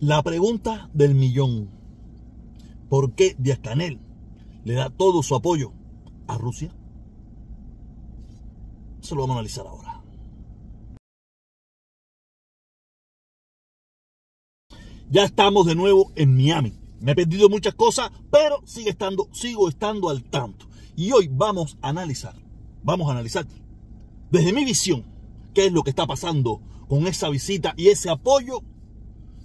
La pregunta del millón. ¿Por qué Díaz Canel le da todo su apoyo a Rusia? Eso lo vamos a analizar ahora. Ya estamos de nuevo en Miami. Me he perdido muchas cosas, pero sigue estando, sigo estando al tanto. Y hoy vamos a analizar, vamos a analizar desde mi visión qué es lo que está pasando con esa visita y ese apoyo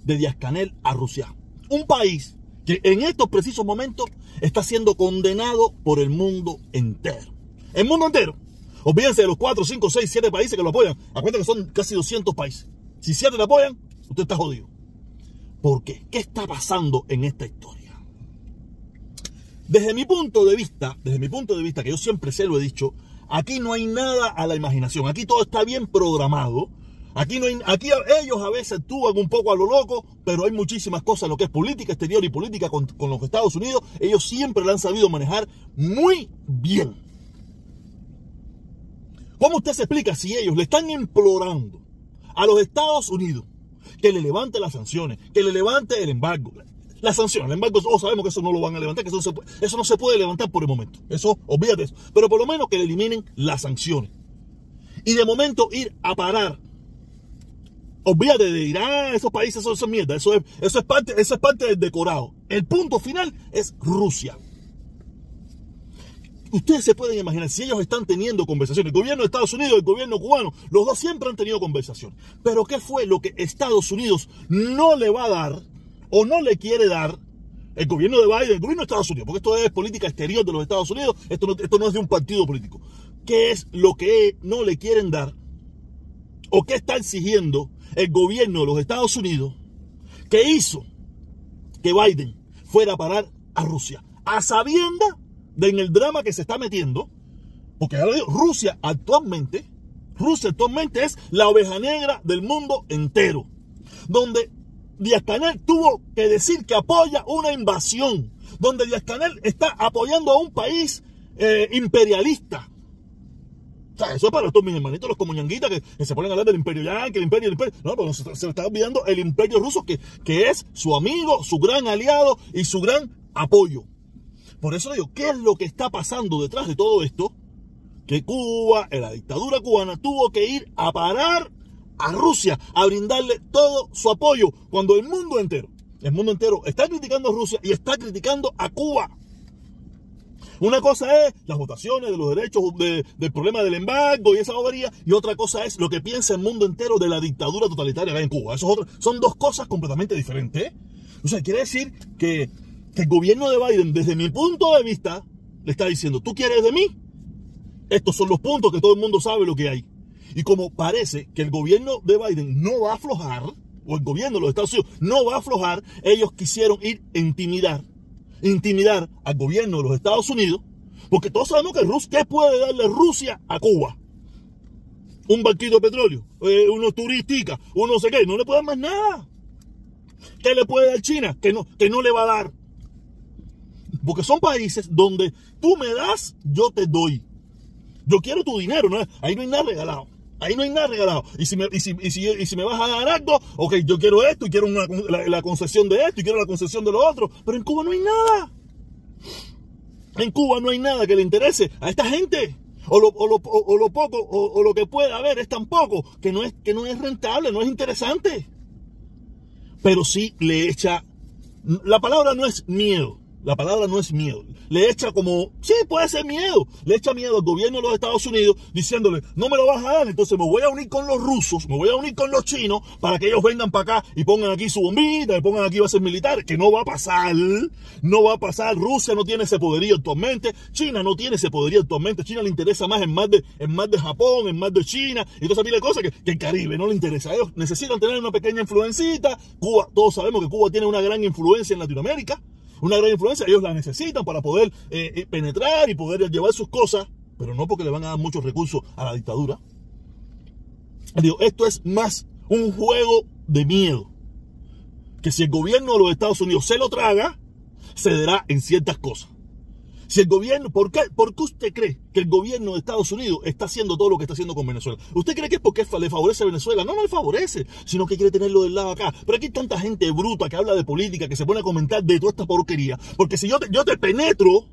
de Díaz Canel a Rusia. Un país que en estos precisos momentos está siendo condenado por el mundo entero. El mundo entero. Olvídense de los 4, 5, 6, 7 países que lo apoyan. Acuérdense que son casi 200 países. Si 7 te apoyan, usted está jodido. ¿Por qué? ¿Qué está pasando en esta historia? Desde mi punto de vista, desde mi punto de vista, que yo siempre se lo he dicho, aquí no hay nada a la imaginación. Aquí todo está bien programado. Aquí, no hay, aquí ellos a veces actúan un poco a lo loco, pero hay muchísimas cosas, lo que es política exterior y política con, los Estados Unidos, ellos siempre la han sabido manejar muy bien. ¿Cómo usted se explica si ellos le están implorando a los Estados Unidos que le levante las sanciones, que le levante el embargo? Las sanciones, el embargo, oh, sabemos que eso no lo van a levantar, que eso no, se puede, eso no se puede levantar por el momento. Eso, olvídate eso. Pero por lo menos que le eliminen las sanciones. Y de momento ir a parar Olvídate de ir, ah, esos países son, son mierda. Eso es, eso, es parte, eso es parte del decorado. El punto final es Rusia. Ustedes se pueden imaginar si ellos están teniendo conversaciones. El gobierno de Estados Unidos el gobierno cubano, los dos siempre han tenido conversaciones. Pero ¿qué fue lo que Estados Unidos no le va a dar o no le quiere dar el gobierno de Biden, el gobierno de Estados Unidos? Porque esto es política exterior de los Estados Unidos, esto no, esto no es de un partido político. ¿Qué es lo que no le quieren dar o qué está exigiendo el gobierno de los Estados Unidos que hizo que Biden fuera a parar a Rusia, a sabienda de en el drama que se está metiendo, porque Rusia actualmente, Rusia actualmente es la oveja negra del mundo entero, donde Díaz Canel tuvo que decir que apoya una invasión, donde Díaz Canel está apoyando a un país eh, imperialista, eso es para todos mis hermanitos, los comuñanguitas que, que, se ponen a hablar del imperio yankee, el imperio, el imperio. No, pero se, se está olvidando el imperio ruso, que, que es su amigo, su gran aliado y su gran apoyo. Por eso digo, ¿qué es lo que está pasando detrás de todo esto? Que Cuba, la dictadura cubana, tuvo que ir a parar a Rusia, a brindarle todo su apoyo, cuando el mundo entero, el mundo entero está criticando a Rusia y está criticando a Cuba. Una cosa es las votaciones de los derechos de, del problema del embargo y esa bobería, y otra cosa es lo que piensa el mundo entero de la dictadura totalitaria en Cuba. Eso otro, son dos cosas completamente diferentes. ¿eh? O sea, quiere decir que, que el gobierno de Biden, desde mi punto de vista, le está diciendo, ¿tú quieres de mí? Estos son los puntos que todo el mundo sabe lo que hay. Y como parece que el gobierno de Biden no va a aflojar, o el gobierno de los Estados Unidos no va a aflojar, ellos quisieron ir a intimidar intimidar al gobierno de los Estados Unidos, porque todos sabemos que Rusia, ¿qué puede darle Rusia a Cuba? Un barquito de petróleo, eh, unos turísticas, uno no sé qué, no le puede dar más nada. ¿Qué le puede dar China? Que no, que no le va a dar. Porque son países donde tú me das, yo te doy. Yo quiero tu dinero, ahí no hay nada regalado. Ahí no hay nada regalado. Y si me, y si, y si, y si me vas a dar algo, ok, yo quiero esto y quiero la, concesión de esto y quiero la concesión de lo otro. Pero en Cuba no hay nada. En Cuba no hay nada que le interese a esta gente. O lo, o lo, o lo poco, o, o, lo que pueda haber es tan poco que no es, que no es rentable, no es interesante. Pero sí le echa. La palabra no es miedo. La palabra no es miedo. Le echa como, sí, puede ser miedo. Le echa miedo al gobierno de los Estados Unidos diciéndole, no me lo vas a dar, entonces me voy a unir con los rusos, me voy a unir con los chinos para que ellos vengan para acá y pongan aquí su bombita, y pongan aquí bases militares, que no va a pasar. No va a pasar. Rusia no tiene ese poderío actualmente. China no tiene ese poderío actualmente. China le interesa más en más de, en más de Japón, en más de China, y todas esas cosas que, que el Caribe no le interesa. Ellos necesitan tener una pequeña influencita. Cuba, todos sabemos que Cuba tiene una gran influencia en Latinoamérica una gran influencia, ellos la necesitan para poder eh, penetrar y poder llevar sus cosas, pero no porque le van a dar muchos recursos a la dictadura. Digo, esto es más un juego de miedo. Que si el gobierno de los Estados Unidos se lo traga, cederá en ciertas cosas. Si el gobierno, ¿por qué, ¿por qué usted cree que el gobierno de Estados Unidos está haciendo todo lo que está haciendo con Venezuela? ¿Usted cree que es porque le favorece a Venezuela? No, no le favorece, sino que quiere tenerlo del lado acá. Pero aquí hay tanta gente bruta que habla de política, que se pone a comentar de toda esta porquería. Porque si yo te, yo te penetro,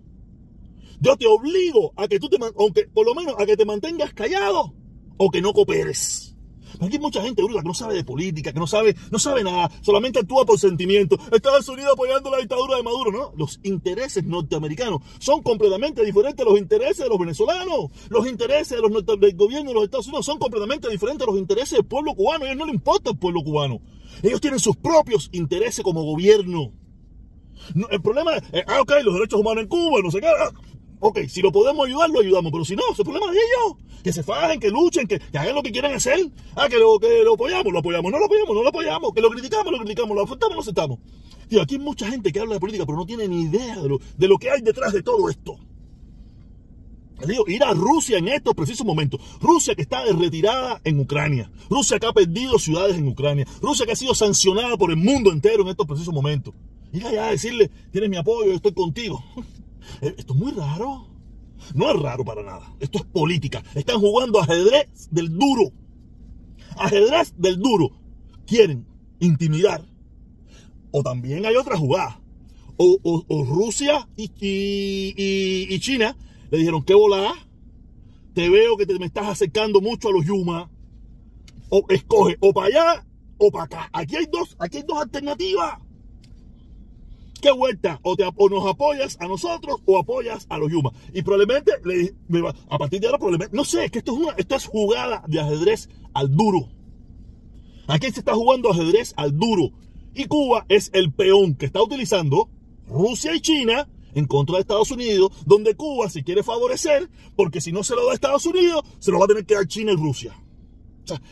yo te obligo a que tú te, aunque por lo menos a que te mantengas callado o que no cooperes. Aquí hay mucha gente bruta que no sabe de política, que no sabe, no sabe nada, solamente actúa por sentimiento. Estados Unidos apoyando la dictadura de Maduro, no. Los intereses norteamericanos son completamente diferentes a los intereses de los venezolanos. Los intereses de los, del gobierno de los Estados Unidos son completamente diferentes a los intereses del pueblo cubano. A ellos no les importa el pueblo cubano. Ellos tienen sus propios intereses como gobierno. el problema es, eh, ah, ok, los derechos humanos en Cuba, no sé qué. Ah, Ok, si lo podemos ayudar, lo ayudamos, pero si no, es el problema de ellos. Que se fajen, que luchen, que, hagan lo que quieran hacer. Ah, que lo, que lo apoyamos, lo apoyamos, no lo apoyamos, no lo apoyamos. Que lo criticamos, lo criticamos, lo aceptamos, lo aceptamos. Tío, aquí hay mucha gente que habla de política, pero no tiene ni idea de lo, de lo que hay detrás de todo esto. Digo, ir a Rusia en estos precisos momentos. Rusia que está retirada en Ucrania. Rusia que ha perdido ciudades en Ucrania. Rusia que ha sido sancionada por el mundo entero en estos precisos momentos. Ir allá a decirle, tienes mi apoyo, estoy contigo. Eh, esto es muy raro. No es raro para nada. Esto es política. Están jugando ajedrez del duro. Ajedrez del duro. Quieren intimidar. O también hay otra jugada. O, Rusia y, China le dijeron, ¿qué volá? Te veo que te me estás acercando mucho a los Yuma. O escoge o para allá o para acá. Aquí hay dos, aquí hay dos alternativas. ¿Qué vuelta? O, te, nos apoyas a nosotros o apoyas a los Yuma. Y probablemente, a partir de ahora, probablemente, no sé, es que esto es, una, esto es jugada de ajedrez al duro. Aquí se está jugando ajedrez al duro. Y Cuba es el peón que está utilizando Rusia y China en contra de Estados Unidos, donde Cuba se quiere favorecer, porque si no se lo da a Estados Unidos, se lo va a tener que dar China y Rusia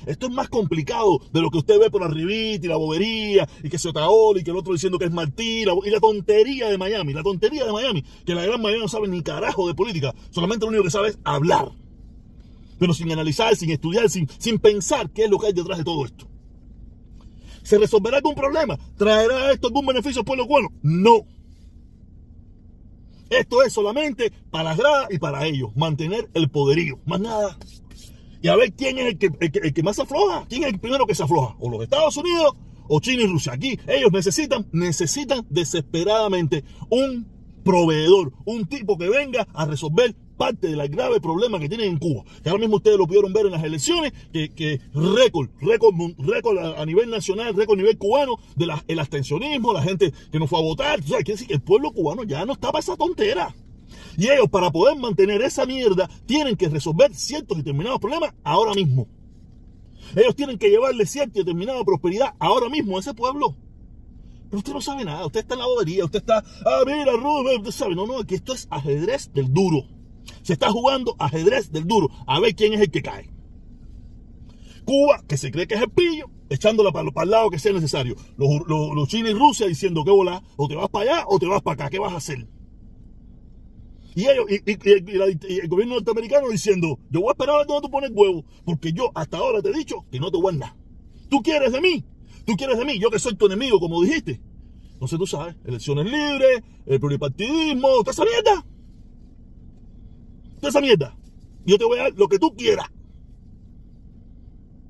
esto es más complicado de lo que usted ve por la ribita y la bobería y que se otaola y que el otro diciendo que es Martí y la tontería de Miami, la tontería de Miami, que la gran mayoría no sabe ni carajo de política, solamente lo único que sabe es hablar, pero sin analizar, sin estudiar, sin, sin pensar qué es lo que hay detrás de todo esto. ¿Se resolverá algún problema? ¿Traerá esto algún beneficio al pueblo cubano? No. Esto es solamente para las gradas y para ellos, mantener el poderío, más nada y a ver quién es el que, el que, más se afloja, quién es el primero que se afloja, o los Estados Unidos o China y Rusia. Aquí ellos necesitan, necesitan desesperadamente un proveedor, un tipo que venga a resolver parte del grave problema que tienen en Cuba. Que ahora mismo ustedes lo pudieron ver en las elecciones, que, que récord, récord, récord a, nivel nacional, récord a nivel cubano, del el abstencionismo, la gente que no fue a votar. O sea, quiere decir que el pueblo cubano ya no está para esa tontera. Y ellos para poder mantener esa mierda tienen que resolver ciertos determinados problemas ahora mismo. Ellos tienen que llevarle cierta y determinada prosperidad ahora mismo a ese pueblo. Pero usted no sabe nada, usted está en la bobería, usted está, ah, mira, Rubén, usted sabe, no, no, que esto es ajedrez del duro. Se está jugando ajedrez del duro, a ver quién es el que cae. Cuba, que se cree que es el pillo, echándola para, para el lado que sea necesario. Los, los, chinos y Rusia diciendo que volá, o te vas para allá o te vas para acá, ¿qué vas a hacer? Y ellos, y, el gobierno norteamericano diciendo, yo voy a esperar a ver dónde tú pones huevo, porque yo hasta ahora te he dicho que no te voy a nada. Tú quieres de mí, tú quieres de mí, yo que soy tu enemigo, como dijiste. Sé, tú sabes, elecciones libres, el pluripartidismo, toda esa mierda. Toda esa mierda. Yo te voy a dar lo que tú quieras.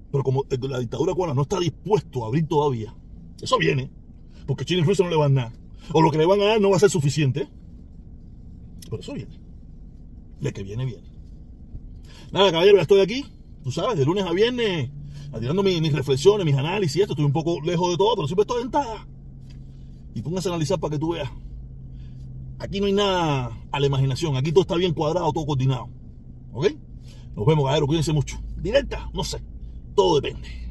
Pero como la dictadura cubana no está dispuesto a abrir todavía, eso viene, porque China y Rusia no le van a dar. O lo que le van a dar no va a ser suficiente. Por eso viene. De que viene, viene. Nada, caballero, ya estoy aquí. Tú sabes, de lunes a viernes, tirando mis, reflexiones, mis análisis, esto. Estoy un poco lejos de todo, pero siempre estoy en ventaja. Y póngase a analizar para que tú veas. Aquí no hay nada a la imaginación. Aquí todo está bien cuadrado, todo coordinado. ¿Ok? Nos vemos, caballero. Cuídense mucho. Directa, no sé. Todo depende.